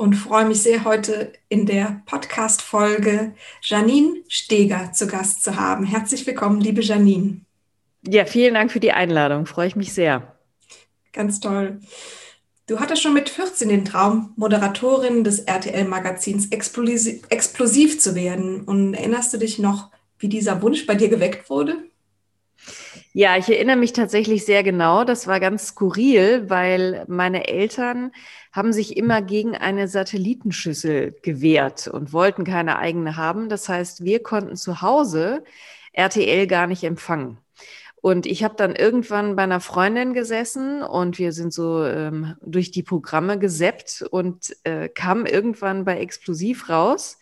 und freue mich sehr, heute in der Podcast-Folge Janine Steger zu Gast zu haben. Herzlich willkommen, liebe Janine. Ja, vielen Dank für die Einladung. Freue ich mich sehr. Ganz toll. Du hattest schon mit 14 den Traum, Moderatorin des RTL-Magazins Explosiv, Explosiv zu werden. Und erinnerst du dich noch, wie dieser Wunsch bei dir geweckt wurde? Ja, ich erinnere mich tatsächlich sehr genau. Das war ganz skurril, weil meine Eltern haben sich immer gegen eine Satellitenschüssel gewehrt und wollten keine eigene haben. Das heißt, wir konnten zu Hause RTL gar nicht empfangen. Und ich habe dann irgendwann bei einer Freundin gesessen und wir sind so ähm, durch die Programme geseppt und äh, kam irgendwann bei Explosiv raus.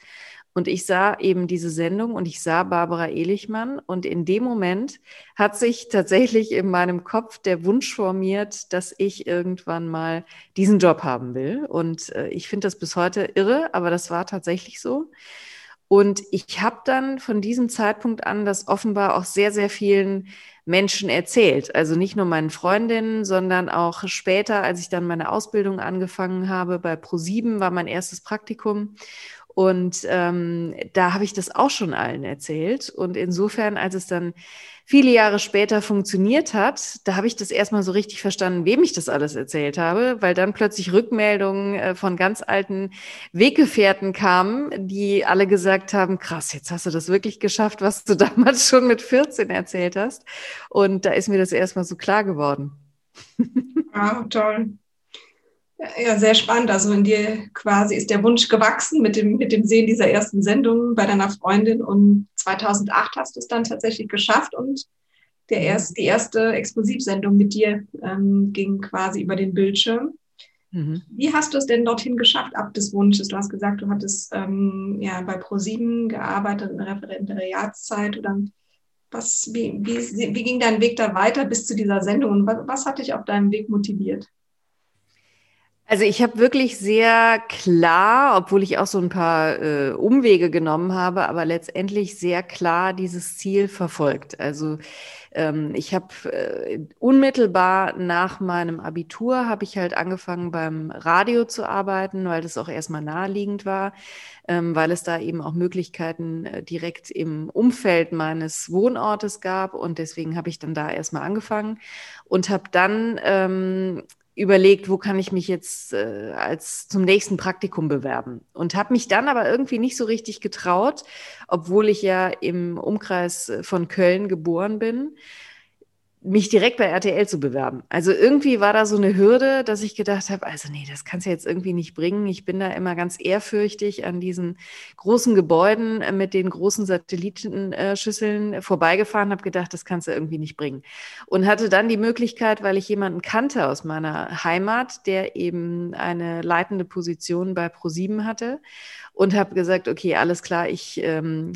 Und ich sah eben diese Sendung und ich sah Barbara Elichmann. Und in dem Moment hat sich tatsächlich in meinem Kopf der Wunsch formiert, dass ich irgendwann mal diesen Job haben will. Und äh, ich finde das bis heute irre, aber das war tatsächlich so. Und ich habe dann von diesem Zeitpunkt an das offenbar auch sehr, sehr vielen Menschen erzählt. Also nicht nur meinen Freundinnen, sondern auch später, als ich dann meine Ausbildung angefangen habe, bei Pro7 war mein erstes Praktikum. Und ähm, da habe ich das auch schon allen erzählt. Und insofern, als es dann viele Jahre später funktioniert hat, da habe ich das erstmal so richtig verstanden, wem ich das alles erzählt habe, weil dann plötzlich Rückmeldungen äh, von ganz alten Weggefährten kamen, die alle gesagt haben, krass, jetzt hast du das wirklich geschafft, was du damals schon mit 14 erzählt hast. Und da ist mir das erstmal so klar geworden. Wow, toll. Ja, sehr spannend. Also in dir quasi ist der Wunsch gewachsen mit dem, mit dem Sehen dieser ersten Sendung bei deiner Freundin und 2008 hast du es dann tatsächlich geschafft und der erst, die erste Explosivsendung mit dir ähm, ging quasi über den Bildschirm. Mhm. Wie hast du es denn dorthin geschafft, ab des Wunsches? Du hast gesagt, du hattest ähm, ja bei ProSieben gearbeitet in der Referendariatszeit oder was, wie, wie, wie ging dein Weg da weiter bis zu dieser Sendung und was, was hat dich auf deinem Weg motiviert? Also ich habe wirklich sehr klar, obwohl ich auch so ein paar äh, Umwege genommen habe, aber letztendlich sehr klar dieses Ziel verfolgt. Also ähm, ich habe äh, unmittelbar nach meinem Abitur habe ich halt angefangen beim Radio zu arbeiten, weil das auch erstmal naheliegend war, ähm, weil es da eben auch Möglichkeiten äh, direkt im Umfeld meines Wohnortes gab und deswegen habe ich dann da erstmal angefangen und habe dann ähm, überlegt, wo kann ich mich jetzt äh, als zum nächsten Praktikum bewerben? Und habe mich dann aber irgendwie nicht so richtig getraut, obwohl ich ja im Umkreis von Köln geboren bin mich direkt bei RTL zu bewerben. Also irgendwie war da so eine Hürde, dass ich gedacht habe, also nee, das kannst du jetzt irgendwie nicht bringen. Ich bin da immer ganz ehrfürchtig an diesen großen Gebäuden äh, mit den großen Satellitenschüsseln vorbeigefahren, habe gedacht, das kannst du irgendwie nicht bringen. Und hatte dann die Möglichkeit, weil ich jemanden kannte aus meiner Heimat, der eben eine leitende Position bei ProSieben hatte und habe gesagt, okay, alles klar, ich ähm,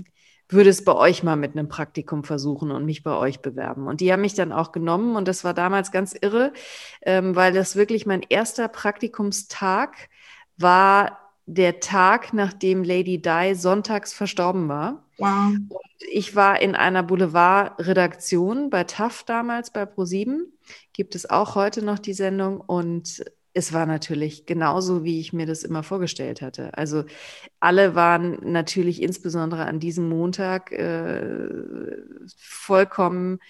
würde es bei euch mal mit einem Praktikum versuchen und mich bei euch bewerben. Und die haben mich dann auch genommen und das war damals ganz irre, ähm, weil das wirklich mein erster Praktikumstag war der Tag, nachdem Lady Di sonntags verstorben war. Wow. Und ich war in einer Boulevard-Redaktion bei TAF damals, bei Pro7. Gibt es auch heute noch die Sendung. Und es war natürlich genauso, wie ich mir das immer vorgestellt hatte. Also alle waren natürlich insbesondere an diesem Montag äh, vollkommen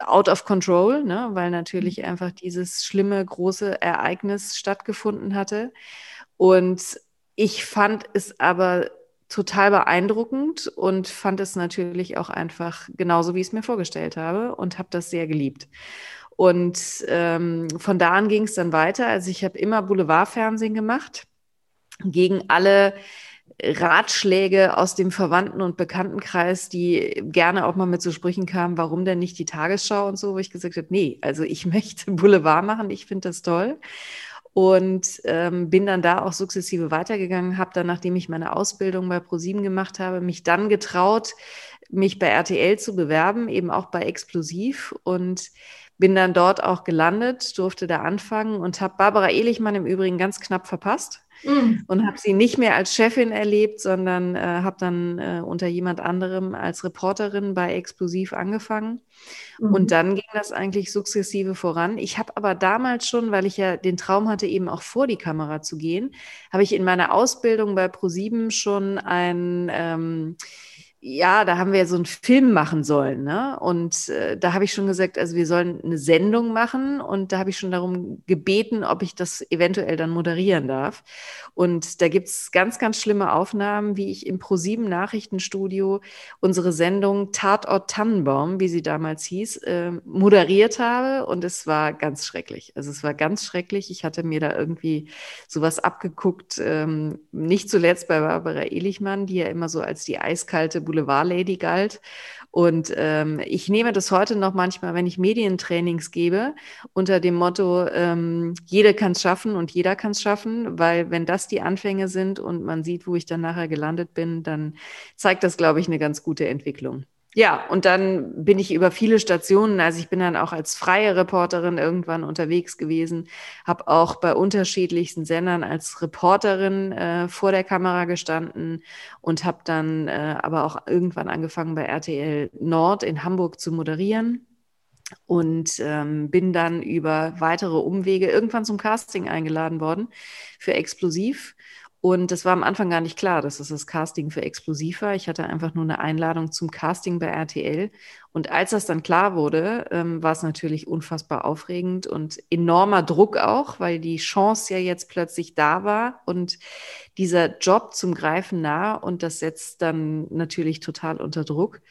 out of control, ne? weil natürlich mhm. einfach dieses schlimme, große Ereignis stattgefunden hatte. Und ich fand es aber total beeindruckend und fand es natürlich auch einfach genauso, wie ich es mir vorgestellt habe und habe das sehr geliebt. Und ähm, von da an ging es dann weiter. Also ich habe immer Boulevardfernsehen gemacht gegen alle Ratschläge aus dem Verwandten- und Bekanntenkreis, die gerne auch mal mit so Sprüchen kamen, warum denn nicht die Tagesschau und so, wo ich gesagt habe, nee, also ich möchte Boulevard machen, ich finde das toll. Und ähm, bin dann da auch sukzessive weitergegangen, habe dann, nachdem ich meine Ausbildung bei ProSieben gemacht habe, mich dann getraut, mich bei RTL zu bewerben, eben auch bei Explosiv und bin dann dort auch gelandet, durfte da anfangen und habe Barbara Ehlichmann im Übrigen ganz knapp verpasst. mhm. und habe sie nicht mehr als Chefin erlebt, sondern äh, habe dann äh, unter jemand anderem als Reporterin bei Explosiv angefangen. Mhm. Und dann ging das eigentlich sukzessive voran. Ich habe aber damals schon, weil ich ja den Traum hatte, eben auch vor die Kamera zu gehen, habe ich in meiner Ausbildung bei ProSieben schon ein ähm, ja, da haben wir so einen Film machen sollen. Ne? Und äh, da habe ich schon gesagt, also wir sollen eine Sendung machen. Und da habe ich schon darum gebeten, ob ich das eventuell dann moderieren darf. Und da gibt's ganz, ganz schlimme Aufnahmen, wie ich im ProSieben Nachrichtenstudio unsere Sendung Tatort Tannenbaum, wie sie damals hieß, äh, moderiert habe. Und es war ganz schrecklich. Also es war ganz schrecklich. Ich hatte mir da irgendwie sowas abgeguckt, ähm, nicht zuletzt bei Barbara Elichmann, die ja immer so als die eiskalte Boulevardlady galt. Und ähm, ich nehme das heute noch manchmal, wenn ich Medientrainings gebe, unter dem Motto, ähm, jeder kann es schaffen und jeder kann es schaffen, weil wenn das die Anfänge sind und man sieht, wo ich dann nachher gelandet bin, dann zeigt das, glaube ich, eine ganz gute Entwicklung. Ja, und dann bin ich über viele Stationen, also ich bin dann auch als freie Reporterin irgendwann unterwegs gewesen, habe auch bei unterschiedlichsten Sendern als Reporterin äh, vor der Kamera gestanden und habe dann äh, aber auch irgendwann angefangen bei RTL Nord in Hamburg zu moderieren und ähm, bin dann über weitere Umwege irgendwann zum Casting eingeladen worden für Explosiv und das war am Anfang gar nicht klar, dass es das Casting für Explosiv war. Ich hatte einfach nur eine Einladung zum Casting bei RTL. Und als das dann klar wurde, ähm, war es natürlich unfassbar aufregend und enormer Druck auch, weil die Chance ja jetzt plötzlich da war und dieser Job zum Greifen nah und das setzt dann natürlich total unter Druck.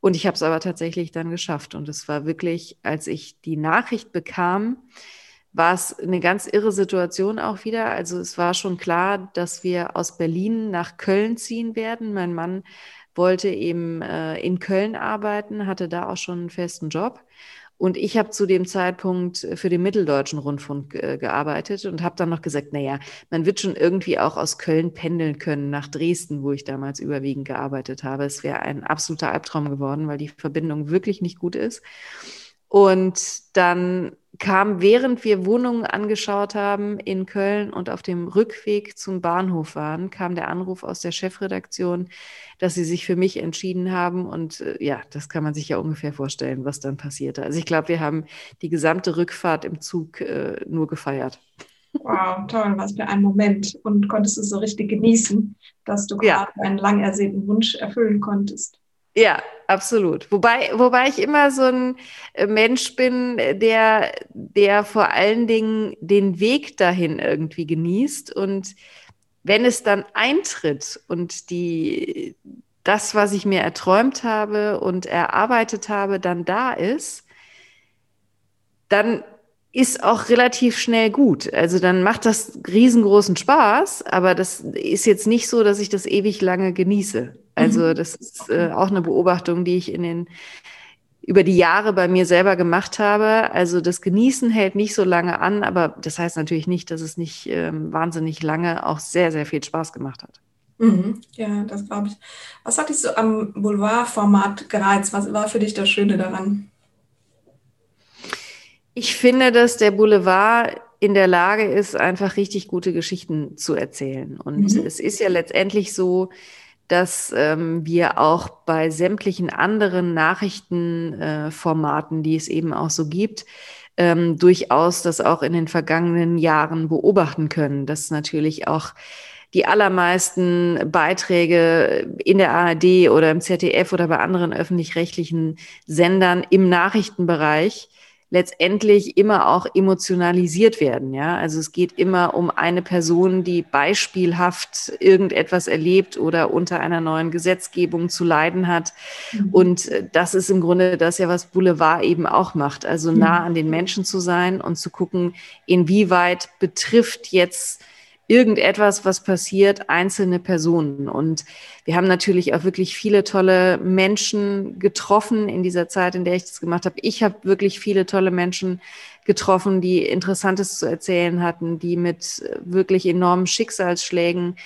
Und ich habe es aber tatsächlich dann geschafft. Und es war wirklich, als ich die Nachricht bekam, war es eine ganz irre Situation auch wieder. Also es war schon klar, dass wir aus Berlin nach Köln ziehen werden. Mein Mann wollte eben äh, in Köln arbeiten, hatte da auch schon einen festen Job. Und ich habe zu dem Zeitpunkt für den Mitteldeutschen Rundfunk äh, gearbeitet und habe dann noch gesagt, naja, man wird schon irgendwie auch aus Köln pendeln können nach Dresden, wo ich damals überwiegend gearbeitet habe. Es wäre ein absoluter Albtraum geworden, weil die Verbindung wirklich nicht gut ist. Und dann kam, während wir Wohnungen angeschaut haben in Köln und auf dem Rückweg zum Bahnhof waren, kam der Anruf aus der Chefredaktion, dass sie sich für mich entschieden haben. Und äh, ja, das kann man sich ja ungefähr vorstellen, was dann passierte. Also ich glaube, wir haben die gesamte Rückfahrt im Zug äh, nur gefeiert. Wow, toll, was für ein Moment. Und konntest du so richtig genießen, dass du ja. gerade einen lang ersehnten Wunsch erfüllen konntest. Ja, absolut. Wobei, wobei ich immer so ein äh, Mensch bin, der, der vor allen Dingen den Weg dahin irgendwie genießt. Und wenn es dann eintritt und die, das, was ich mir erträumt habe und erarbeitet habe, dann da ist, dann ist auch relativ schnell gut. Also dann macht das riesengroßen Spaß, aber das ist jetzt nicht so, dass ich das ewig lange genieße. Also mhm. das ist äh, auch eine Beobachtung, die ich in den über die Jahre bei mir selber gemacht habe. Also das Genießen hält nicht so lange an, aber das heißt natürlich nicht, dass es nicht ähm, wahnsinnig lange auch sehr, sehr viel Spaß gemacht hat. Mhm. Ja, das glaube ich. Was hat dich so am Boulevard-Format gereizt? Was war für dich das Schöne daran? Ich finde, dass der Boulevard in der Lage ist, einfach richtig gute Geschichten zu erzählen. Und mhm. es ist ja letztendlich so, dass ähm, wir auch bei sämtlichen anderen Nachrichtenformaten, äh, die es eben auch so gibt, ähm, durchaus das auch in den vergangenen Jahren beobachten können, dass natürlich auch die allermeisten Beiträge in der ARD oder im ZDF oder bei anderen öffentlich-rechtlichen Sendern im Nachrichtenbereich letztendlich immer auch emotionalisiert werden. Ja, also es geht immer um eine Person, die beispielhaft irgendetwas erlebt oder unter einer neuen Gesetzgebung zu leiden hat. Mhm. Und äh, das ist im Grunde das ja, was Boulevard eben auch macht. Also nah mhm. an den Menschen zu sein und zu gucken, inwieweit betrifft jetzt irgendetwas, was passiert, einzelne Personen. Und wir haben natürlich auch wirklich viele tolle Menschen getroffen in dieser Zeit, in der ich das gemacht habe. Ich habe wirklich viele tolle Menschen getroffen, die Interessantes zu erzählen hatten, die mit wirklich enormen Schicksalsschlägen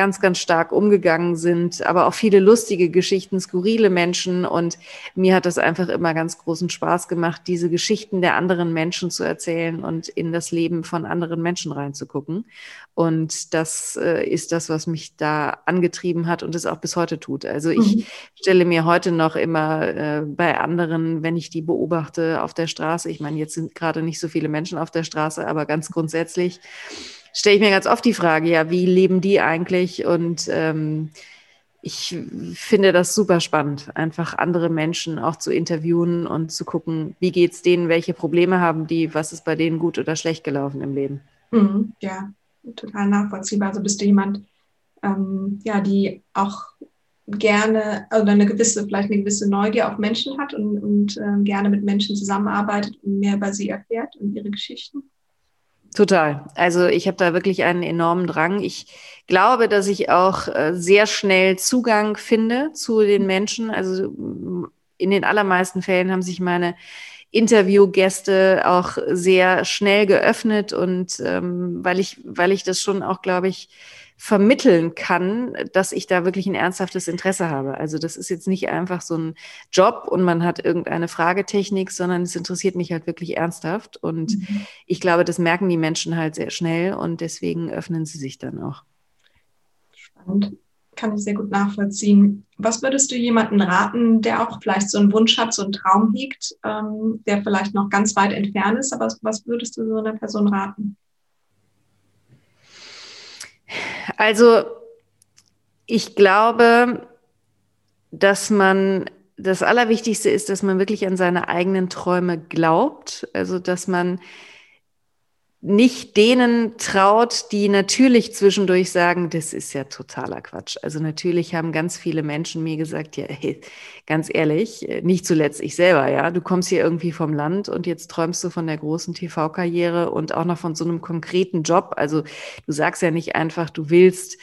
ganz, ganz stark umgegangen sind, aber auch viele lustige Geschichten, skurrile Menschen. Und mir hat das einfach immer ganz großen Spaß gemacht, diese Geschichten der anderen Menschen zu erzählen und in das Leben von anderen Menschen reinzugucken. Und das äh, ist das, was mich da angetrieben hat und es auch bis heute tut. Also ich mhm. stelle mir heute noch immer äh, bei anderen, wenn ich die beobachte auf der Straße, ich meine, jetzt sind gerade nicht so viele Menschen auf der Straße, aber ganz grundsätzlich, stelle ich mir ganz oft die Frage, ja, wie leben die eigentlich? Und ähm, ich finde das super spannend, einfach andere Menschen auch zu interviewen und zu gucken, wie geht es denen, welche Probleme haben die, was ist bei denen gut oder schlecht gelaufen im Leben. Mhm, ja, total nachvollziehbar. Also bist du jemand, ähm, ja, die auch gerne oder eine gewisse, vielleicht eine gewisse Neugier auf Menschen hat und, und äh, gerne mit Menschen zusammenarbeitet und mehr über sie erfährt und ihre Geschichten? Total. Also ich habe da wirklich einen enormen Drang. Ich glaube, dass ich auch äh, sehr schnell Zugang finde zu den Menschen. Also in den allermeisten Fällen haben sich meine Interviewgäste auch sehr schnell geöffnet und ähm, weil ich, weil ich das schon auch, glaube ich, vermitteln kann, dass ich da wirklich ein ernsthaftes Interesse habe. Also das ist jetzt nicht einfach so ein Job und man hat irgendeine Fragetechnik, sondern es interessiert mich halt wirklich ernsthaft. Und mhm. ich glaube, das merken die Menschen halt sehr schnell und deswegen öffnen sie sich dann auch. Spannend. Kann ich sehr gut nachvollziehen. Was würdest du jemanden raten, der auch vielleicht so einen Wunsch hat, so einen Traum hegt, ähm, der vielleicht noch ganz weit entfernt ist, aber was würdest du so einer Person raten? Also ich glaube, dass man das Allerwichtigste ist, dass man wirklich an seine eigenen Träume glaubt. Also dass man nicht denen traut, die natürlich zwischendurch sagen, das ist ja totaler Quatsch. Also natürlich haben ganz viele Menschen mir gesagt, ja, hey, ganz ehrlich, nicht zuletzt ich selber, ja, du kommst hier irgendwie vom Land und jetzt träumst du von der großen TV-Karriere und auch noch von so einem konkreten Job. Also du sagst ja nicht einfach, du willst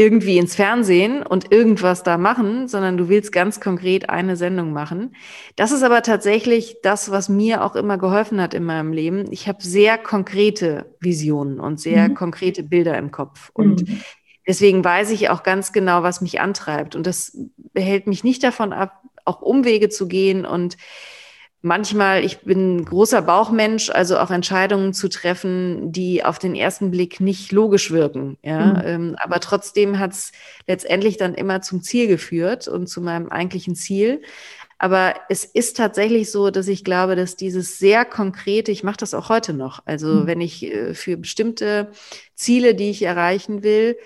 irgendwie ins Fernsehen und irgendwas da machen, sondern du willst ganz konkret eine Sendung machen. Das ist aber tatsächlich das, was mir auch immer geholfen hat in meinem Leben. Ich habe sehr konkrete Visionen und sehr mhm. konkrete Bilder im Kopf. Und mhm. deswegen weiß ich auch ganz genau, was mich antreibt. Und das behält mich nicht davon ab, auch Umwege zu gehen und manchmal, ich bin ein großer Bauchmensch, also auch Entscheidungen zu treffen, die auf den ersten Blick nicht logisch wirken. Ja? Mhm. Ähm, aber trotzdem hat es letztendlich dann immer zum Ziel geführt und zu meinem eigentlichen Ziel. Aber es ist tatsächlich so, dass ich glaube, dass dieses sehr konkrete, ich mache das auch heute noch, also mhm. wenn ich äh, für bestimmte Ziele, die ich erreichen will,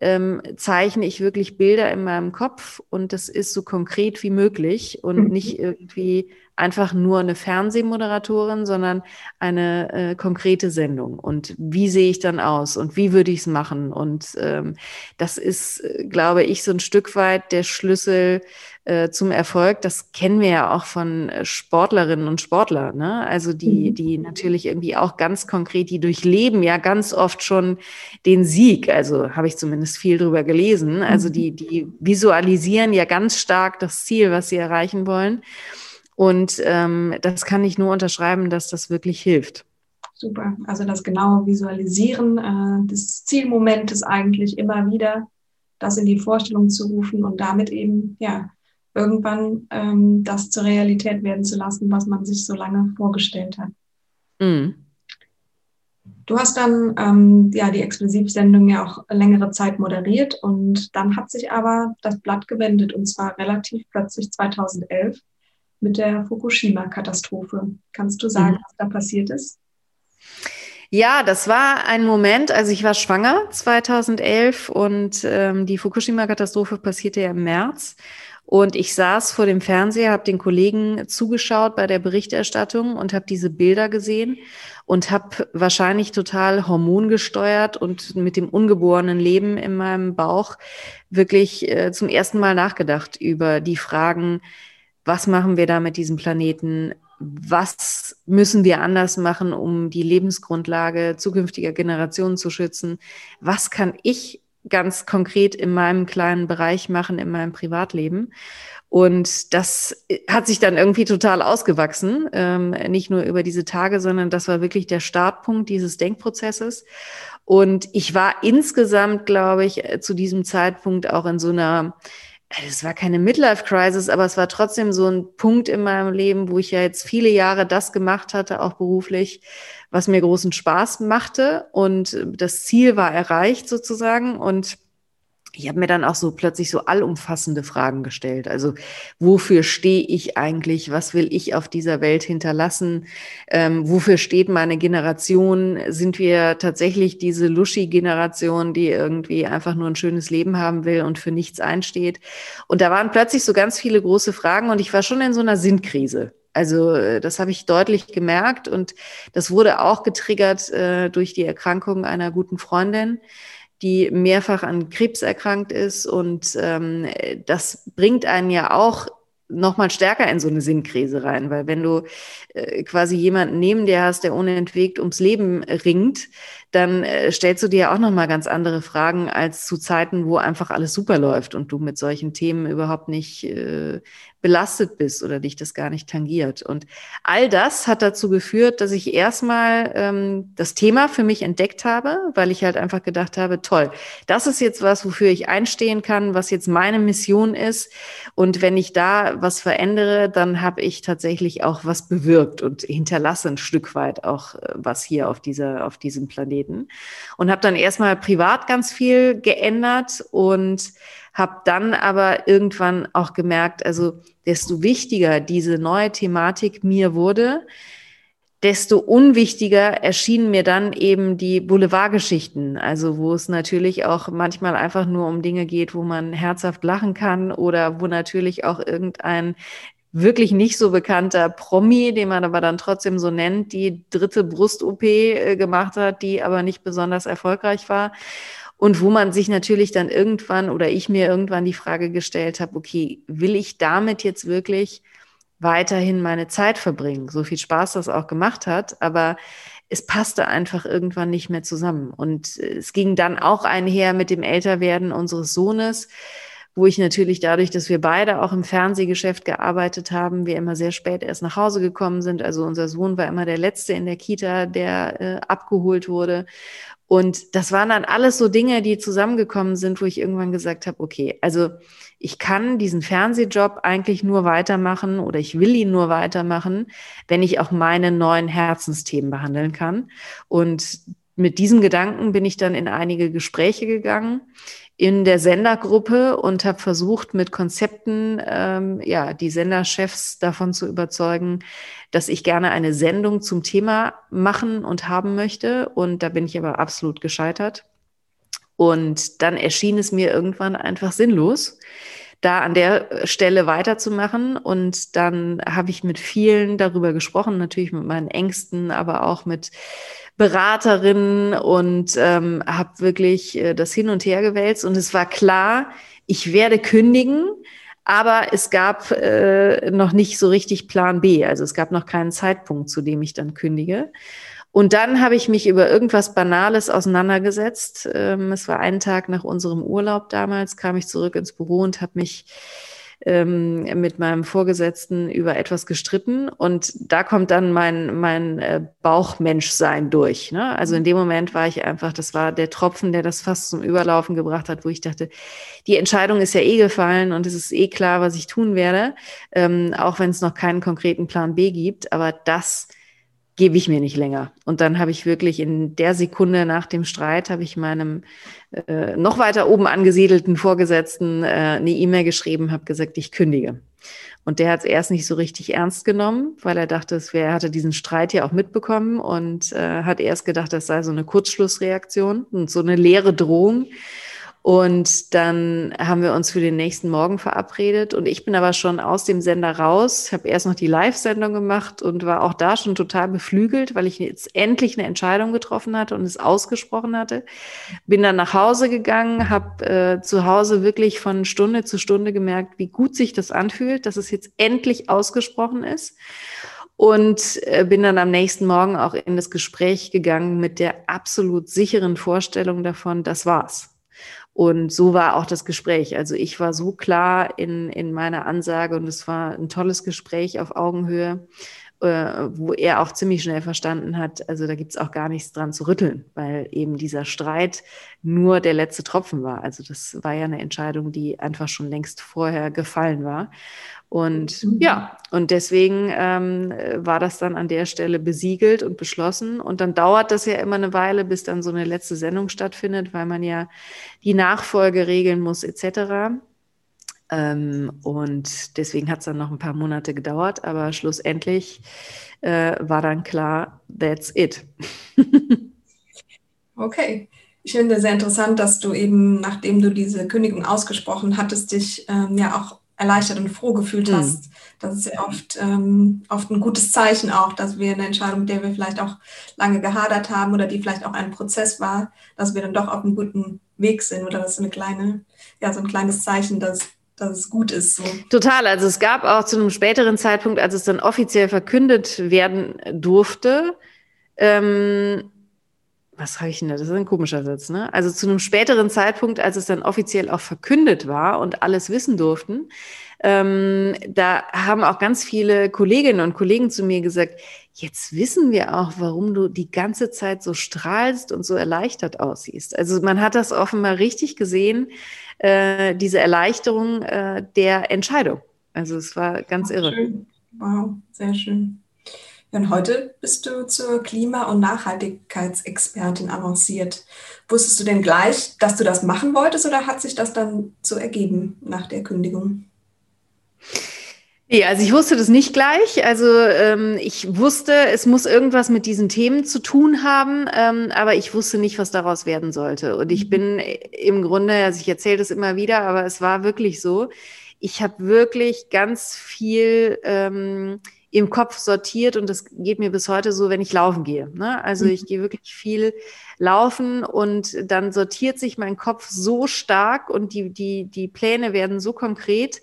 ähm, zeichne ich wirklich Bilder in meinem Kopf und das ist so konkret wie möglich und mhm. nicht irgendwie einfach nur eine Fernsehmoderatorin, sondern eine äh, konkrete Sendung. Und wie sehe ich dann aus und wie würde ich es machen? Und ähm, das ist, äh, glaube ich, so ein Stück weit der Schlüssel äh, zum Erfolg. Das kennen wir ja auch von äh, Sportlerinnen und Sportlern. Ne? Also die, mhm. die natürlich irgendwie auch ganz konkret, die durchleben ja ganz oft schon den Sieg. Also habe ich zumindest viel drüber gelesen. Also mhm. die, die visualisieren ja ganz stark das Ziel, was sie erreichen wollen. Und ähm, das kann ich nur unterschreiben, dass das wirklich hilft. Super. Also das genaue Visualisieren äh, des Zielmomentes eigentlich immer wieder, das in die Vorstellung zu rufen und damit eben ja irgendwann ähm, das zur Realität werden zu lassen, was man sich so lange vorgestellt hat. Mhm. Du hast dann ähm, ja die Exklusivsendung ja auch längere Zeit moderiert und dann hat sich aber das Blatt gewendet und zwar relativ plötzlich 2011 mit der Fukushima-Katastrophe. Kannst du sagen, mhm. was da passiert ist? Ja, das war ein Moment, also ich war schwanger 2011 und ähm, die Fukushima-Katastrophe passierte ja im März. Und ich saß vor dem Fernseher, habe den Kollegen zugeschaut bei der Berichterstattung und habe diese Bilder gesehen und habe wahrscheinlich total hormongesteuert und mit dem ungeborenen Leben in meinem Bauch wirklich äh, zum ersten Mal nachgedacht über die Fragen, was machen wir da mit diesem Planeten? Was müssen wir anders machen, um die Lebensgrundlage zukünftiger Generationen zu schützen? Was kann ich ganz konkret in meinem kleinen Bereich machen, in meinem Privatleben. Und das hat sich dann irgendwie total ausgewachsen, ähm, nicht nur über diese Tage, sondern das war wirklich der Startpunkt dieses Denkprozesses. Und ich war insgesamt, glaube ich, zu diesem Zeitpunkt auch in so einer es war keine Midlife-Crisis, aber es war trotzdem so ein Punkt in meinem Leben, wo ich ja jetzt viele Jahre das gemacht hatte, auch beruflich, was mir großen Spaß machte. Und das Ziel war erreicht sozusagen. Und ich habe mir dann auch so plötzlich so allumfassende Fragen gestellt. Also wofür stehe ich eigentlich? Was will ich auf dieser Welt hinterlassen? Ähm, wofür steht meine Generation? Sind wir tatsächlich diese Luschi-Generation, die irgendwie einfach nur ein schönes Leben haben will und für nichts einsteht? Und da waren plötzlich so ganz viele große Fragen und ich war schon in so einer Sinnkrise. Also äh, das habe ich deutlich gemerkt und das wurde auch getriggert äh, durch die Erkrankung einer guten Freundin die mehrfach an Krebs erkrankt ist. Und ähm, das bringt einen ja auch noch mal stärker in so eine Sinnkrise rein, weil wenn du äh, quasi jemanden neben dir hast, der unentwegt ums Leben ringt, dann äh, stellst du dir auch noch mal ganz andere Fragen als zu Zeiten, wo einfach alles super läuft und du mit solchen Themen überhaupt nicht äh, belastet bist oder dich das gar nicht tangiert. Und all das hat dazu geführt, dass ich erstmal ähm, das Thema für mich entdeckt habe, weil ich halt einfach gedacht habe, toll, das ist jetzt was, wofür ich einstehen kann, was jetzt meine Mission ist. Und wenn ich da was verändere, dann habe ich tatsächlich auch was bewirkt und hinterlasse ein Stück weit auch äh, was hier auf dieser, auf diesem Planeten. Und habe dann erstmal privat ganz viel geändert und habe dann aber irgendwann auch gemerkt, also desto wichtiger diese neue Thematik mir wurde, desto unwichtiger erschienen mir dann eben die Boulevardgeschichten, also wo es natürlich auch manchmal einfach nur um Dinge geht, wo man herzhaft lachen kann oder wo natürlich auch irgendein wirklich nicht so bekannter Promi, den man aber dann trotzdem so nennt, die dritte Brust-OP äh, gemacht hat, die aber nicht besonders erfolgreich war. Und wo man sich natürlich dann irgendwann oder ich mir irgendwann die Frage gestellt habe, okay, will ich damit jetzt wirklich weiterhin meine Zeit verbringen? So viel Spaß das auch gemacht hat, aber es passte einfach irgendwann nicht mehr zusammen. Und es ging dann auch einher mit dem Älterwerden unseres Sohnes, wo ich natürlich dadurch, dass wir beide auch im Fernsehgeschäft gearbeitet haben, wir immer sehr spät erst nach Hause gekommen sind. Also unser Sohn war immer der Letzte in der Kita, der äh, abgeholt wurde. Und das waren dann alles so Dinge, die zusammengekommen sind, wo ich irgendwann gesagt habe, okay, also ich kann diesen Fernsehjob eigentlich nur weitermachen oder ich will ihn nur weitermachen, wenn ich auch meine neuen Herzensthemen behandeln kann. Und mit diesem Gedanken bin ich dann in einige Gespräche gegangen in der Sendergruppe und habe versucht, mit Konzepten ähm, ja die Senderchefs davon zu überzeugen, dass ich gerne eine Sendung zum Thema machen und haben möchte. Und da bin ich aber absolut gescheitert. Und dann erschien es mir irgendwann einfach sinnlos, da an der Stelle weiterzumachen. Und dann habe ich mit vielen darüber gesprochen, natürlich mit meinen Ängsten, aber auch mit Beraterin und ähm, habe wirklich äh, das hin und her gewälzt. Und es war klar, ich werde kündigen, aber es gab äh, noch nicht so richtig Plan B. Also es gab noch keinen Zeitpunkt, zu dem ich dann kündige. Und dann habe ich mich über irgendwas Banales auseinandergesetzt. Ähm, es war einen Tag nach unserem Urlaub damals, kam ich zurück ins Büro und habe mich ähm, mit meinem Vorgesetzten über etwas gestritten und da kommt dann mein, mein äh, Bauchmenschsein durch. Ne? Also in dem Moment war ich einfach, das war der Tropfen, der das fast zum Überlaufen gebracht hat, wo ich dachte, die Entscheidung ist ja eh gefallen und es ist eh klar, was ich tun werde, ähm, auch wenn es noch keinen konkreten Plan B gibt. Aber das gebe ich mir nicht länger. Und dann habe ich wirklich in der Sekunde nach dem Streit, habe ich meinem äh, noch weiter oben angesiedelten Vorgesetzten äh, eine E-Mail geschrieben, habe gesagt, ich kündige. Und der hat es erst nicht so richtig ernst genommen, weil er dachte, es wäre, er hatte diesen Streit ja auch mitbekommen und äh, hat erst gedacht, das sei so eine Kurzschlussreaktion und so eine leere Drohung. Und dann haben wir uns für den nächsten Morgen verabredet. Und ich bin aber schon aus dem Sender raus, habe erst noch die Live-Sendung gemacht und war auch da schon total beflügelt, weil ich jetzt endlich eine Entscheidung getroffen hatte und es ausgesprochen hatte. Bin dann nach Hause gegangen, habe äh, zu Hause wirklich von Stunde zu Stunde gemerkt, wie gut sich das anfühlt, dass es jetzt endlich ausgesprochen ist und äh, bin dann am nächsten Morgen auch in das Gespräch gegangen mit der absolut sicheren Vorstellung davon, das war's. Und so war auch das Gespräch. Also ich war so klar in, in meiner Ansage und es war ein tolles Gespräch auf Augenhöhe, äh, wo er auch ziemlich schnell verstanden hat, also da gibt's auch gar nichts dran zu rütteln, weil eben dieser Streit nur der letzte Tropfen war. Also das war ja eine Entscheidung, die einfach schon längst vorher gefallen war. Und mhm. ja, und deswegen ähm, war das dann an der Stelle besiegelt und beschlossen. Und dann dauert das ja immer eine Weile, bis dann so eine letzte Sendung stattfindet, weil man ja die Nachfolge regeln muss etc. Ähm, und deswegen hat es dann noch ein paar Monate gedauert, aber schlussendlich äh, war dann klar, that's it. okay. Ich finde sehr interessant, dass du eben, nachdem du diese Kündigung ausgesprochen hattest, dich ähm, ja auch erleichtert und froh gefühlt mhm. hast. Das ist ja oft, ähm, oft ein gutes Zeichen auch, dass wir eine Entscheidung, mit der wir vielleicht auch lange gehadert haben oder die vielleicht auch ein Prozess war, dass wir dann doch auf einem guten Weg sind oder das ist eine kleine, ja, so ein kleines Zeichen, dass, dass es gut ist. So. Total. Also es gab auch zu einem späteren Zeitpunkt, als es dann offiziell verkündet werden durfte, ähm, was habe ich denn da? Das ist ein komischer Satz, ne? Also zu einem späteren Zeitpunkt, als es dann offiziell auch verkündet war und alles wissen durften, ähm, da haben auch ganz viele Kolleginnen und Kollegen zu mir gesagt, jetzt wissen wir auch, warum du die ganze Zeit so strahlst und so erleichtert aussiehst. Also man hat das offenbar richtig gesehen, äh, diese Erleichterung äh, der Entscheidung. Also es war ganz Ach, irre. Schön. Wow, sehr schön. Und heute bist du zur Klima- und Nachhaltigkeitsexpertin avanciert. Wusstest du denn gleich, dass du das machen wolltest oder hat sich das dann so ergeben nach der Kündigung? Nee, also ich wusste das nicht gleich. Also ähm, ich wusste, es muss irgendwas mit diesen Themen zu tun haben, ähm, aber ich wusste nicht, was daraus werden sollte. Und ich mhm. bin im Grunde, also ich erzähle das immer wieder, aber es war wirklich so. Ich habe wirklich ganz viel ähm, im Kopf sortiert und das geht mir bis heute so, wenn ich laufen gehe. Ne? Also ich mhm. gehe wirklich viel laufen und dann sortiert sich mein Kopf so stark und die, die, die Pläne werden so konkret,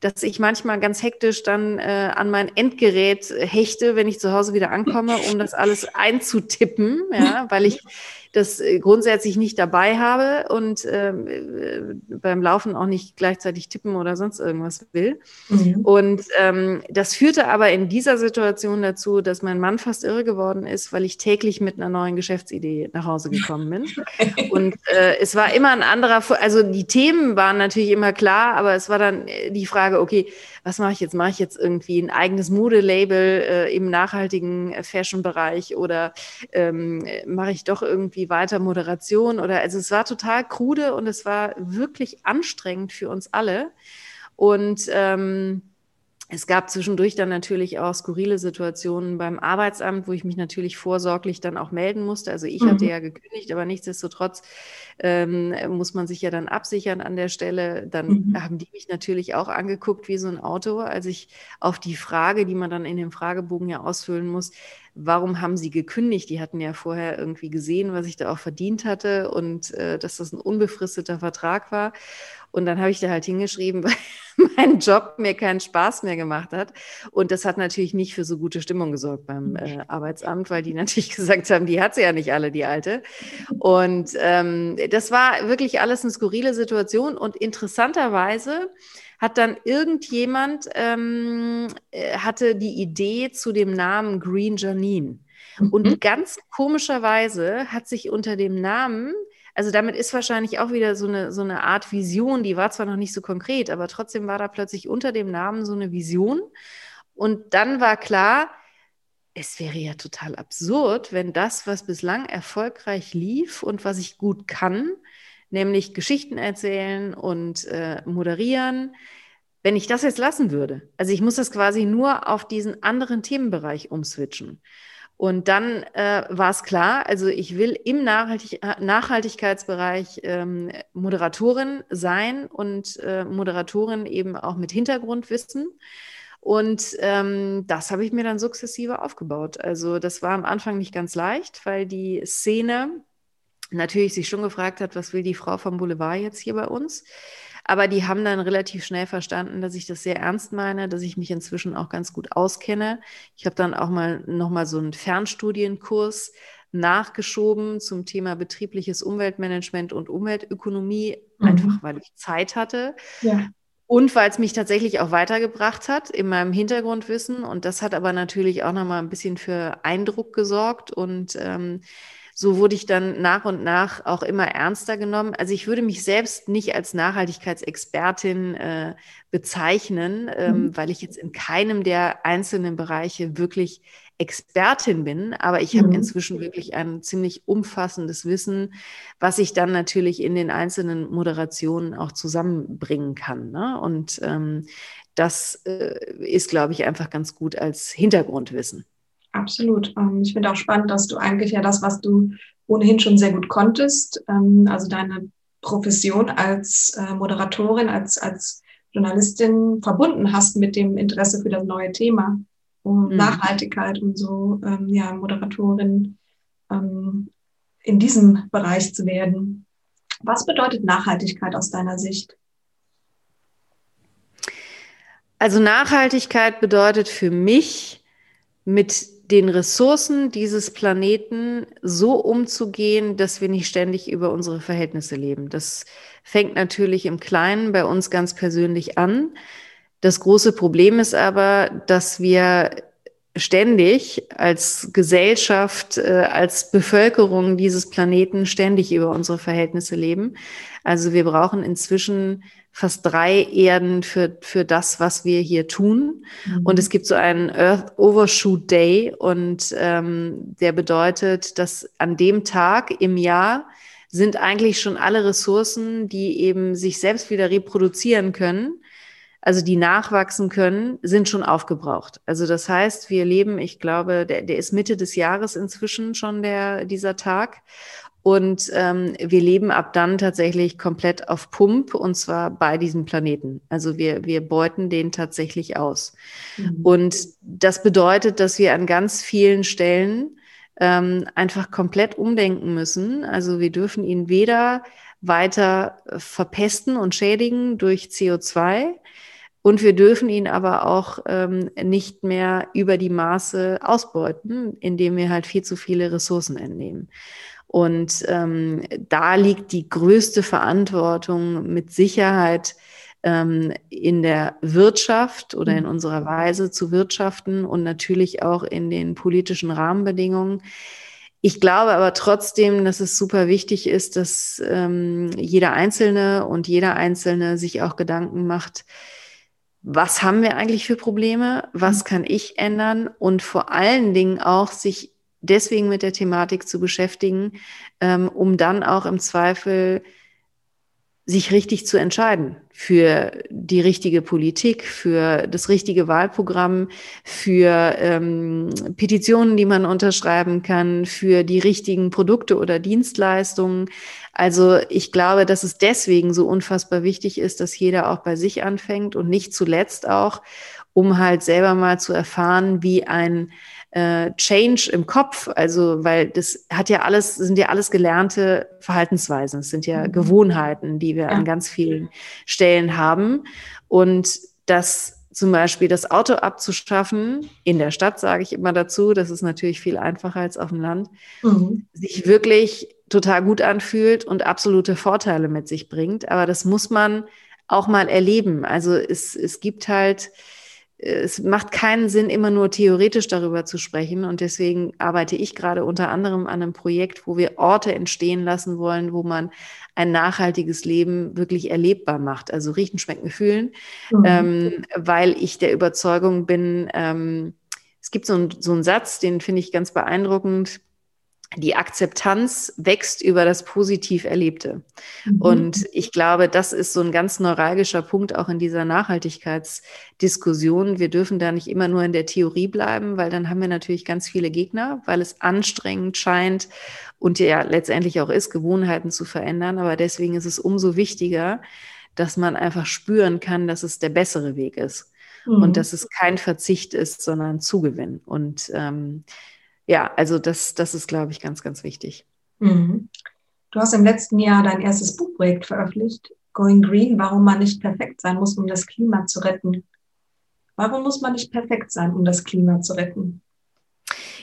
dass ich manchmal ganz hektisch dann äh, an mein Endgerät hechte, wenn ich zu Hause wieder ankomme, um das alles einzutippen, ja, weil ich das äh, grundsätzlich nicht dabei habe und ähm, äh, beim Laufen auch nicht gleichzeitig tippen oder sonst irgendwas will. Mhm. Und ähm, das führte aber in dieser Situation dazu, dass mein Mann fast irre geworden ist, weil ich täglich mit einer neuen Geschäftsidee nach Hause gekommen bin. und äh, es war immer ein anderer, also die Themen waren natürlich immer klar, aber es war dann äh, die Frage, okay, was mache ich jetzt? Mache ich jetzt irgendwie ein eigenes Modelabel äh, im nachhaltigen Fashion-Bereich oder ähm, mache ich doch irgendwie weiter Moderation? Oder also es war total krude und es war wirklich anstrengend für uns alle. Und ähm, es gab zwischendurch dann natürlich auch skurrile Situationen beim Arbeitsamt, wo ich mich natürlich vorsorglich dann auch melden musste. Also ich mhm. hatte ja gekündigt, aber nichtsdestotrotz ähm, muss man sich ja dann absichern an der Stelle. Dann mhm. haben die mich natürlich auch angeguckt wie so ein Auto, als ich auf die Frage, die man dann in dem Fragebogen ja ausfüllen muss, warum haben sie gekündigt? Die hatten ja vorher irgendwie gesehen, was ich da auch verdient hatte und äh, dass das ein unbefristeter Vertrag war. Und dann habe ich da halt hingeschrieben, weil mein Job mir keinen Spaß mehr gemacht hat. Und das hat natürlich nicht für so gute Stimmung gesorgt beim äh, Arbeitsamt, weil die natürlich gesagt haben, die hat sie ja nicht alle, die alte. Und ähm, das war wirklich alles eine skurrile Situation. Und interessanterweise hat dann irgendjemand ähm, äh, hatte die Idee zu dem Namen Green Janine. Und mhm. ganz komischerweise hat sich unter dem Namen also damit ist wahrscheinlich auch wieder so eine, so eine Art Vision, die war zwar noch nicht so konkret, aber trotzdem war da plötzlich unter dem Namen so eine Vision. Und dann war klar, es wäre ja total absurd, wenn das, was bislang erfolgreich lief und was ich gut kann, nämlich Geschichten erzählen und äh, moderieren, wenn ich das jetzt lassen würde. Also ich muss das quasi nur auf diesen anderen Themenbereich umswitchen. Und dann äh, war es klar, also ich will im Nachhaltig Nachhaltigkeitsbereich ähm, Moderatorin sein und äh, Moderatorin eben auch mit Hintergrundwissen. Und ähm, das habe ich mir dann sukzessive aufgebaut. Also das war am Anfang nicht ganz leicht, weil die Szene natürlich sich schon gefragt hat, was will die Frau vom Boulevard jetzt hier bei uns? Aber die haben dann relativ schnell verstanden, dass ich das sehr ernst meine, dass ich mich inzwischen auch ganz gut auskenne. Ich habe dann auch mal noch mal so einen Fernstudienkurs nachgeschoben zum Thema betriebliches Umweltmanagement und Umweltökonomie, mhm. einfach weil ich Zeit hatte. Ja. Und weil es mich tatsächlich auch weitergebracht hat in meinem Hintergrundwissen. Und das hat aber natürlich auch nochmal ein bisschen für Eindruck gesorgt. Und ähm, so wurde ich dann nach und nach auch immer ernster genommen. Also ich würde mich selbst nicht als Nachhaltigkeitsexpertin äh, bezeichnen, ähm, mhm. weil ich jetzt in keinem der einzelnen Bereiche wirklich Expertin bin, aber ich mhm. habe inzwischen wirklich ein ziemlich umfassendes Wissen, was ich dann natürlich in den einzelnen Moderationen auch zusammenbringen kann. Ne? Und ähm, das äh, ist, glaube ich, einfach ganz gut als Hintergrundwissen. Absolut. Ähm, ich finde auch spannend, dass du eigentlich ja das, was du ohnehin schon sehr gut konntest, ähm, also deine Profession als äh, Moderatorin, als, als Journalistin verbunden hast mit dem Interesse für das neue Thema um mhm. Nachhaltigkeit und so, ähm, ja, Moderatorin in diesem Bereich zu werden. Was bedeutet Nachhaltigkeit aus deiner Sicht? Also Nachhaltigkeit bedeutet für mich, mit den Ressourcen dieses Planeten so umzugehen, dass wir nicht ständig über unsere Verhältnisse leben. Das fängt natürlich im Kleinen bei uns ganz persönlich an. Das große Problem ist aber, dass wir ständig als Gesellschaft, äh, als Bevölkerung dieses Planeten ständig über unsere Verhältnisse leben. Also wir brauchen inzwischen fast drei Erden für, für das, was wir hier tun. Mhm. Und es gibt so einen Earth Overshoot Day und ähm, der bedeutet, dass an dem Tag im Jahr sind eigentlich schon alle Ressourcen, die eben sich selbst wieder reproduzieren können, also die nachwachsen können, sind schon aufgebraucht. Also das heißt, wir leben, ich glaube, der, der ist Mitte des Jahres inzwischen schon der, dieser Tag. Und ähm, wir leben ab dann tatsächlich komplett auf Pump und zwar bei diesem Planeten. Also wir, wir beuten den tatsächlich aus. Mhm. Und das bedeutet, dass wir an ganz vielen Stellen ähm, einfach komplett umdenken müssen. Also wir dürfen ihn weder weiter verpesten und schädigen durch CO2, und wir dürfen ihn aber auch ähm, nicht mehr über die Maße ausbeuten, indem wir halt viel zu viele Ressourcen entnehmen. Und ähm, da liegt die größte Verantwortung mit Sicherheit ähm, in der Wirtschaft oder in mhm. unserer Weise zu wirtschaften und natürlich auch in den politischen Rahmenbedingungen. Ich glaube aber trotzdem, dass es super wichtig ist, dass ähm, jeder Einzelne und jeder Einzelne sich auch Gedanken macht, was haben wir eigentlich für Probleme, was mhm. kann ich ändern und vor allen Dingen auch sich deswegen mit der Thematik zu beschäftigen, ähm, um dann auch im Zweifel sich richtig zu entscheiden für die richtige Politik, für das richtige Wahlprogramm, für ähm, Petitionen, die man unterschreiben kann, für die richtigen Produkte oder Dienstleistungen. Also ich glaube, dass es deswegen so unfassbar wichtig ist, dass jeder auch bei sich anfängt und nicht zuletzt auch, um halt selber mal zu erfahren, wie ein äh, Change im Kopf, also weil das hat ja alles, sind ja alles gelernte Verhaltensweisen, es sind ja mhm. Gewohnheiten, die wir ja. an ganz vielen Stellen haben. Und das zum Beispiel das Auto abzuschaffen, in der Stadt sage ich immer dazu, das ist natürlich viel einfacher als auf dem Land, mhm. sich wirklich total gut anfühlt und absolute Vorteile mit sich bringt. Aber das muss man auch mal erleben. Also es, es gibt halt es macht keinen Sinn, immer nur theoretisch darüber zu sprechen. Und deswegen arbeite ich gerade unter anderem an einem Projekt, wo wir Orte entstehen lassen wollen, wo man ein nachhaltiges Leben wirklich erlebbar macht. Also riechen, schmecken, fühlen, mhm. ähm, weil ich der Überzeugung bin, ähm, es gibt so, ein, so einen Satz, den finde ich ganz beeindruckend die Akzeptanz wächst über das positiv Erlebte. Mhm. Und ich glaube, das ist so ein ganz neuralgischer Punkt auch in dieser Nachhaltigkeitsdiskussion. Wir dürfen da nicht immer nur in der Theorie bleiben, weil dann haben wir natürlich ganz viele Gegner, weil es anstrengend scheint und ja letztendlich auch ist, Gewohnheiten zu verändern. Aber deswegen ist es umso wichtiger, dass man einfach spüren kann, dass es der bessere Weg ist. Mhm. Und dass es kein Verzicht ist, sondern Zugewinn. Und ähm, ja, also das, das ist, glaube ich, ganz, ganz wichtig. Mhm. Du hast im letzten Jahr dein erstes Buchprojekt veröffentlicht, Going Green, warum man nicht perfekt sein muss, um das Klima zu retten. Warum muss man nicht perfekt sein, um das Klima zu retten?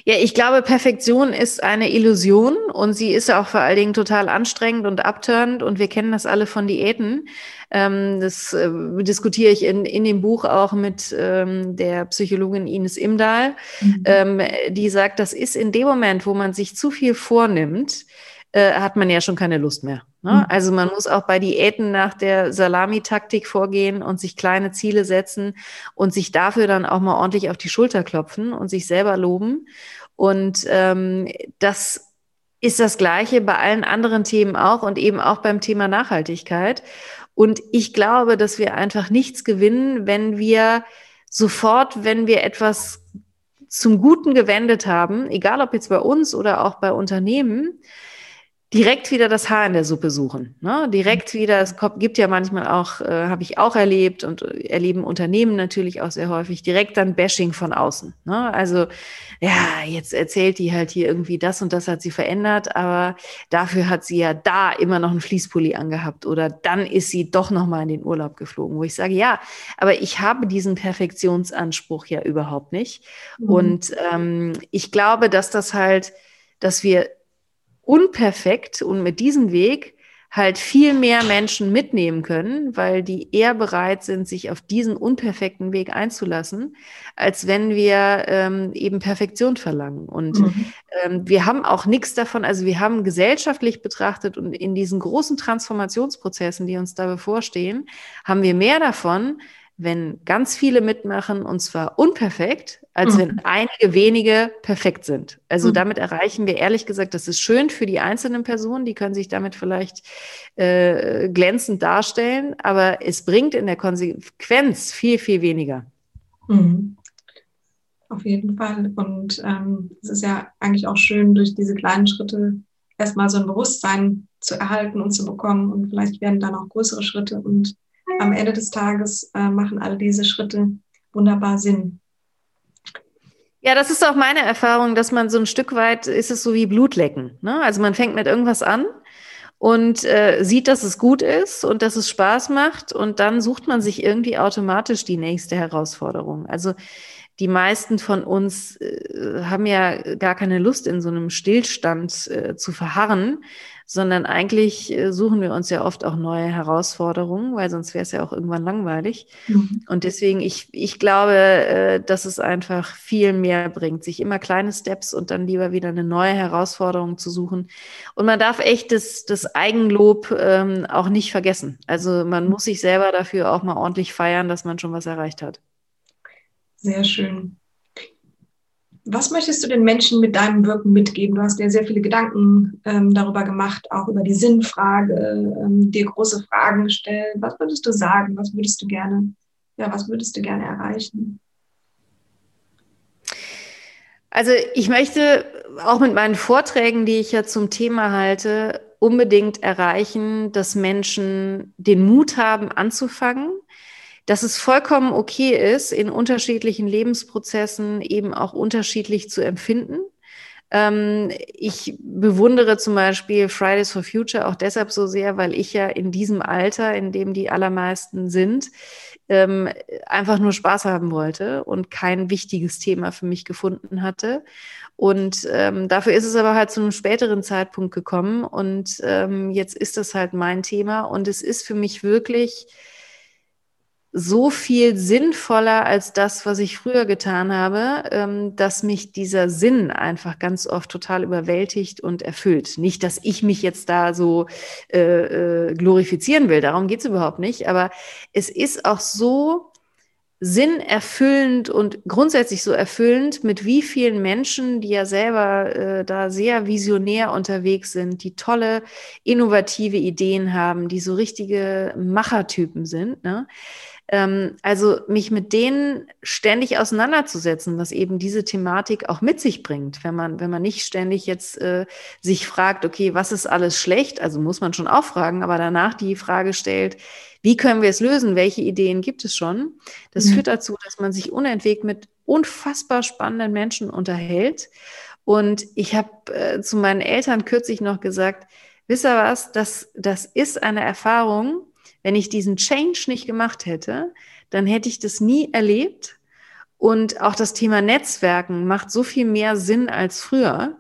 Ja, ich glaube, Perfektion ist eine Illusion und sie ist auch vor allen Dingen total anstrengend und abtörend und wir kennen das alle von Diäten. Ähm, das äh, diskutiere ich in, in dem Buch auch mit ähm, der Psychologin Ines Imdahl, mhm. ähm, die sagt, das ist in dem Moment, wo man sich zu viel vornimmt, äh, hat man ja schon keine Lust mehr. Ne? Mhm. Also man muss auch bei Diäten nach der Salamitaktik vorgehen und sich kleine Ziele setzen und sich dafür dann auch mal ordentlich auf die Schulter klopfen und sich selber loben. Und ähm, das ist das Gleiche bei allen anderen Themen auch und eben auch beim Thema Nachhaltigkeit. Und ich glaube, dass wir einfach nichts gewinnen, wenn wir sofort, wenn wir etwas zum Guten gewendet haben, egal ob jetzt bei uns oder auch bei Unternehmen, direkt wieder das Haar in der Suppe suchen. Ne? Direkt wieder, es gibt ja manchmal auch, äh, habe ich auch erlebt und erleben Unternehmen natürlich auch sehr häufig, direkt dann Bashing von außen. Ne? Also ja, jetzt erzählt die halt hier irgendwie das und das hat sie verändert, aber dafür hat sie ja da immer noch einen Fließpulli angehabt oder dann ist sie doch noch mal in den Urlaub geflogen, wo ich sage, ja, aber ich habe diesen Perfektionsanspruch ja überhaupt nicht. Mhm. Und ähm, ich glaube, dass das halt, dass wir unperfekt und mit diesem Weg halt viel mehr Menschen mitnehmen können, weil die eher bereit sind, sich auf diesen unperfekten Weg einzulassen, als wenn wir ähm, eben Perfektion verlangen. Und mhm. ähm, wir haben auch nichts davon, also wir haben gesellschaftlich betrachtet und in diesen großen Transformationsprozessen, die uns da bevorstehen, haben wir mehr davon, wenn ganz viele mitmachen und zwar unperfekt, als mhm. wenn einige wenige perfekt sind. Also mhm. damit erreichen wir ehrlich gesagt, das ist schön für die einzelnen Personen, die können sich damit vielleicht äh, glänzend darstellen, aber es bringt in der Konsequenz viel, viel weniger. Mhm. Auf jeden Fall. Und ähm, es ist ja eigentlich auch schön, durch diese kleinen Schritte erstmal so ein Bewusstsein zu erhalten und zu bekommen. Und vielleicht werden dann auch größere Schritte und am Ende des Tages äh, machen all diese Schritte wunderbar Sinn. Ja, das ist auch meine Erfahrung, dass man so ein Stück weit ist es so wie Blutlecken. Ne? Also man fängt mit irgendwas an und äh, sieht, dass es gut ist und dass es Spaß macht und dann sucht man sich irgendwie automatisch die nächste Herausforderung. Also die meisten von uns äh, haben ja gar keine Lust, in so einem Stillstand äh, zu verharren, sondern eigentlich äh, suchen wir uns ja oft auch neue Herausforderungen, weil sonst wäre es ja auch irgendwann langweilig. Mhm. Und deswegen, ich, ich glaube, äh, dass es einfach viel mehr bringt, sich immer kleine Steps und dann lieber wieder eine neue Herausforderung zu suchen. Und man darf echt das, das Eigenlob ähm, auch nicht vergessen. Also man muss sich selber dafür auch mal ordentlich feiern, dass man schon was erreicht hat. Sehr schön. Was möchtest du den Menschen mit deinem Wirken mitgeben? Du hast dir sehr viele Gedanken ähm, darüber gemacht, auch über die Sinnfrage, ähm, dir große Fragen gestellt. Was würdest du sagen? Was würdest du gerne, ja, was würdest du gerne erreichen? Also ich möchte auch mit meinen Vorträgen, die ich ja zum Thema halte, unbedingt erreichen, dass Menschen den Mut haben, anzufangen, dass es vollkommen okay ist, in unterschiedlichen Lebensprozessen eben auch unterschiedlich zu empfinden. Ähm, ich bewundere zum Beispiel Fridays for Future auch deshalb so sehr, weil ich ja in diesem Alter, in dem die allermeisten sind, ähm, einfach nur Spaß haben wollte und kein wichtiges Thema für mich gefunden hatte. Und ähm, dafür ist es aber halt zu einem späteren Zeitpunkt gekommen. Und ähm, jetzt ist das halt mein Thema. Und es ist für mich wirklich so viel sinnvoller als das, was ich früher getan habe, ähm, dass mich dieser Sinn einfach ganz oft total überwältigt und erfüllt. Nicht, dass ich mich jetzt da so äh, äh, glorifizieren will, darum geht's überhaupt nicht, aber es ist auch so sinnerfüllend und grundsätzlich so erfüllend, mit wie vielen Menschen, die ja selber äh, da sehr visionär unterwegs sind, die tolle, innovative Ideen haben, die so richtige Machertypen sind, ne? Ähm, also mich mit denen ständig auseinanderzusetzen, was eben diese Thematik auch mit sich bringt. Wenn man, wenn man nicht ständig jetzt äh, sich fragt, okay, was ist alles schlecht? Also muss man schon auch fragen, aber danach die Frage stellt, wie können wir es lösen? Welche Ideen gibt es schon? Das mhm. führt dazu, dass man sich unentwegt mit unfassbar spannenden Menschen unterhält. Und ich habe äh, zu meinen Eltern kürzlich noch gesagt, wisst ihr was, das, das ist eine Erfahrung, wenn ich diesen Change nicht gemacht hätte, dann hätte ich das nie erlebt. Und auch das Thema Netzwerken macht so viel mehr Sinn als früher.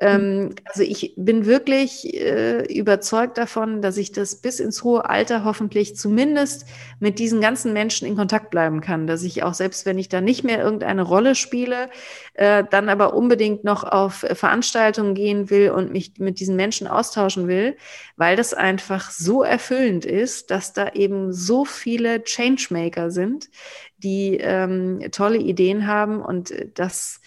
Ähm, also ich bin wirklich äh, überzeugt davon, dass ich das bis ins hohe Alter hoffentlich zumindest mit diesen ganzen Menschen in Kontakt bleiben kann, dass ich auch selbst, wenn ich da nicht mehr irgendeine Rolle spiele, äh, dann aber unbedingt noch auf Veranstaltungen gehen will und mich mit diesen Menschen austauschen will, weil das einfach so erfüllend ist, dass da eben so viele Changemaker sind, die ähm, tolle Ideen haben und das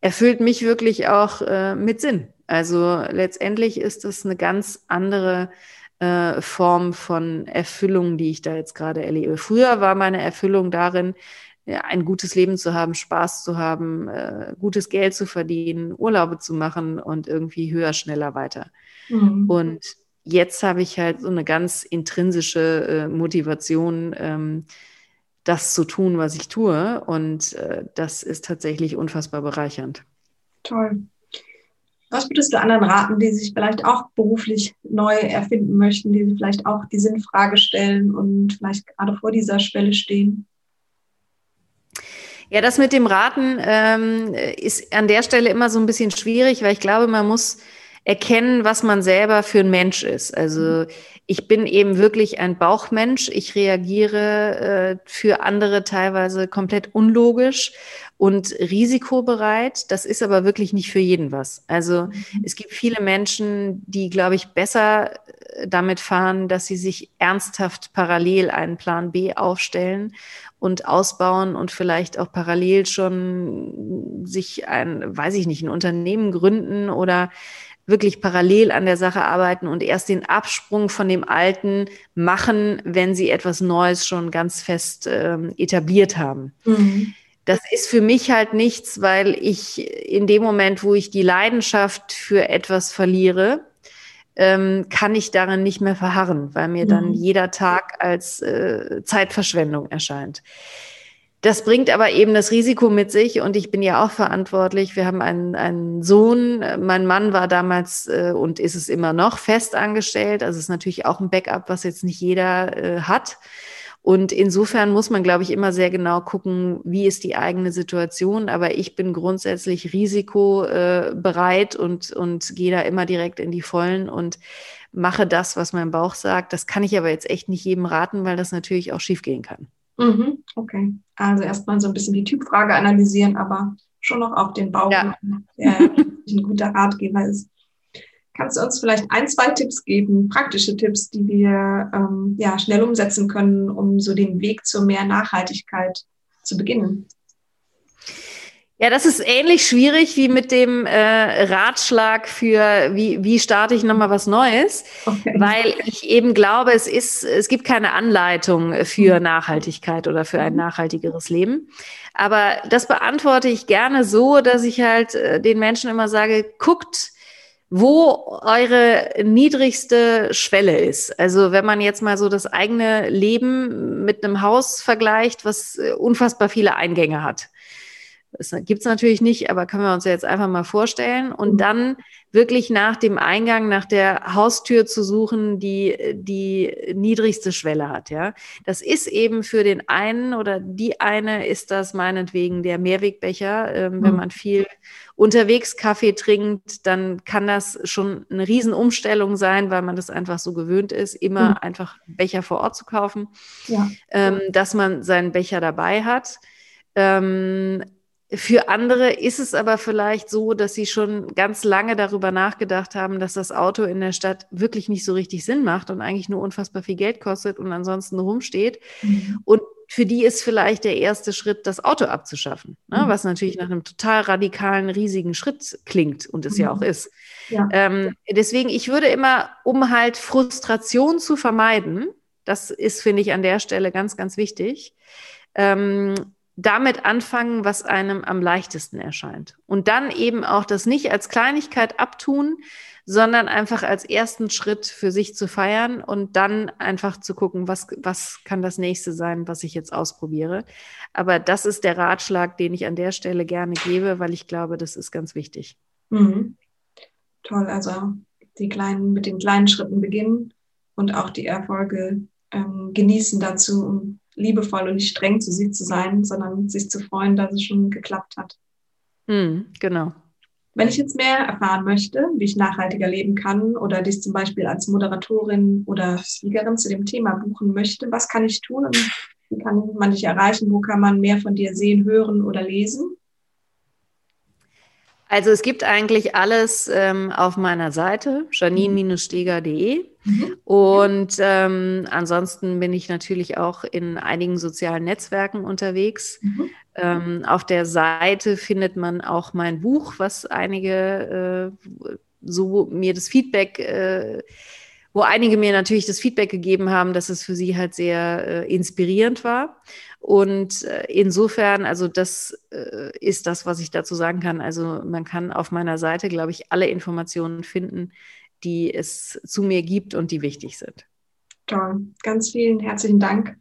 erfüllt mich wirklich auch äh, mit Sinn. Also letztendlich ist es eine ganz andere äh, Form von Erfüllung, die ich da jetzt gerade erlebe. Früher war meine Erfüllung darin, ja, ein gutes Leben zu haben, Spaß zu haben, äh, gutes Geld zu verdienen, Urlaube zu machen und irgendwie höher, schneller weiter. Mhm. Und jetzt habe ich halt so eine ganz intrinsische äh, Motivation, ähm, das zu tun, was ich tue. Und äh, das ist tatsächlich unfassbar bereichernd. Toll. Was würdest du anderen raten, die sich vielleicht auch beruflich neu erfinden möchten, die vielleicht auch die Sinnfrage stellen und vielleicht gerade vor dieser Schwelle stehen? Ja, das mit dem Raten ähm, ist an der Stelle immer so ein bisschen schwierig, weil ich glaube, man muss erkennen, was man selber für ein Mensch ist. Also ich bin eben wirklich ein Bauchmensch. Ich reagiere äh, für andere teilweise komplett unlogisch und risikobereit. Das ist aber wirklich nicht für jeden was. Also mhm. es gibt viele Menschen, die, glaube ich, besser äh, damit fahren, dass sie sich ernsthaft parallel einen Plan B aufstellen und ausbauen und vielleicht auch parallel schon sich ein, weiß ich nicht, ein Unternehmen gründen oder wirklich parallel an der Sache arbeiten und erst den Absprung von dem Alten machen, wenn sie etwas Neues schon ganz fest ähm, etabliert haben. Mhm. Das ist für mich halt nichts, weil ich in dem Moment, wo ich die Leidenschaft für etwas verliere, ähm, kann ich darin nicht mehr verharren, weil mir mhm. dann jeder Tag als äh, Zeitverschwendung erscheint. Das bringt aber eben das Risiko mit sich und ich bin ja auch verantwortlich. Wir haben einen, einen Sohn. Mein Mann war damals äh, und ist es immer noch fest angestellt. Also ist natürlich auch ein Backup, was jetzt nicht jeder äh, hat. Und insofern muss man, glaube ich, immer sehr genau gucken, wie ist die eigene Situation. Aber ich bin grundsätzlich risikobereit und, und gehe da immer direkt in die Vollen und mache das, was mein Bauch sagt. Das kann ich aber jetzt echt nicht jedem raten, weil das natürlich auch schiefgehen kann. Mhm, okay. Also erstmal so ein bisschen die Typfrage analysieren, aber schon noch auf den Bauch, ja. der ein guter Ratgeber ist. Kannst du uns vielleicht ein, zwei Tipps geben, praktische Tipps, die wir ähm, ja, schnell umsetzen können, um so den Weg zu mehr Nachhaltigkeit zu beginnen? Ja, das ist ähnlich schwierig wie mit dem äh, Ratschlag für, wie, wie starte ich nochmal was Neues, okay. weil ich eben glaube, es ist, es gibt keine Anleitung für mhm. Nachhaltigkeit oder für ein mhm. nachhaltigeres Leben. Aber das beantworte ich gerne so, dass ich halt äh, den Menschen immer sage, guckt, wo eure niedrigste Schwelle ist. Also wenn man jetzt mal so das eigene Leben mit einem Haus vergleicht, was äh, unfassbar viele Eingänge hat das gibt es natürlich nicht, aber können wir uns ja jetzt einfach mal vorstellen. Und mhm. dann wirklich nach dem Eingang, nach der Haustür zu suchen, die die niedrigste Schwelle hat. Ja, das ist eben für den einen oder die eine ist das meinetwegen der Mehrwegbecher. Ähm, mhm. Wenn man viel unterwegs Kaffee trinkt, dann kann das schon eine Riesenumstellung sein, weil man das einfach so gewöhnt ist, immer mhm. einfach Becher vor Ort zu kaufen, ja. ähm, dass man seinen Becher dabei hat. Ähm, für andere ist es aber vielleicht so, dass sie schon ganz lange darüber nachgedacht haben, dass das Auto in der Stadt wirklich nicht so richtig Sinn macht und eigentlich nur unfassbar viel Geld kostet und ansonsten rumsteht. Mhm. Und für die ist vielleicht der erste Schritt, das Auto abzuschaffen, ne? Mhm. was natürlich nach einem total radikalen, riesigen Schritt klingt und es mhm. ja auch ist. Ja. Ähm, deswegen, ich würde immer, um halt Frustration zu vermeiden, das ist, finde ich, an der Stelle ganz, ganz wichtig, ähm, damit anfangen, was einem am leichtesten erscheint. Und dann eben auch das nicht als Kleinigkeit abtun, sondern einfach als ersten Schritt für sich zu feiern und dann einfach zu gucken, was, was kann das nächste sein, was ich jetzt ausprobiere. Aber das ist der Ratschlag, den ich an der Stelle gerne gebe, weil ich glaube, das ist ganz wichtig. Mhm. Toll, also die kleinen, mit den kleinen Schritten beginnen und auch die Erfolge ähm, genießen dazu, um liebevoll und nicht streng zu sich zu sein, sondern sich zu freuen, dass es schon geklappt hat. Mhm, genau. Wenn ich jetzt mehr erfahren möchte, wie ich nachhaltiger leben kann oder dich zum Beispiel als Moderatorin oder Speakerin zu dem Thema buchen möchte, was kann ich tun und wie kann man dich erreichen? Wo kann man mehr von dir sehen, hören oder lesen? Also es gibt eigentlich alles ähm, auf meiner Seite, janine-steger.de. Mhm. Und ähm, ansonsten bin ich natürlich auch in einigen sozialen Netzwerken unterwegs. Mhm. Ähm, auf der Seite findet man auch mein Buch, was einige äh, so mir das Feedback äh, wo einige mir natürlich das Feedback gegeben haben, dass es für sie halt sehr äh, inspirierend war. Und äh, insofern, also das äh, ist das, was ich dazu sagen kann. Also man kann auf meiner Seite, glaube ich, alle Informationen finden, die es zu mir gibt und die wichtig sind. Toll. Ganz vielen herzlichen Dank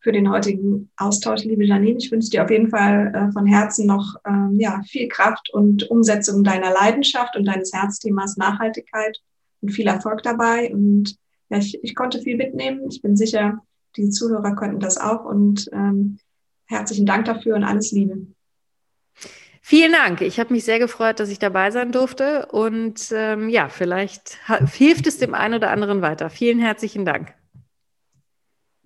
für den heutigen Austausch, liebe Janine. Ich wünsche dir auf jeden Fall äh, von Herzen noch ähm, ja, viel Kraft und Umsetzung deiner Leidenschaft und deines Herzthemas Nachhaltigkeit und viel Erfolg dabei. Und ja, ich, ich konnte viel mitnehmen. Ich bin sicher, die Zuhörer konnten das auch. Und ähm, herzlichen Dank dafür und alles Liebe. Vielen Dank. Ich habe mich sehr gefreut, dass ich dabei sein durfte. Und ähm, ja, vielleicht hilft es dem einen oder anderen weiter. Vielen herzlichen Dank.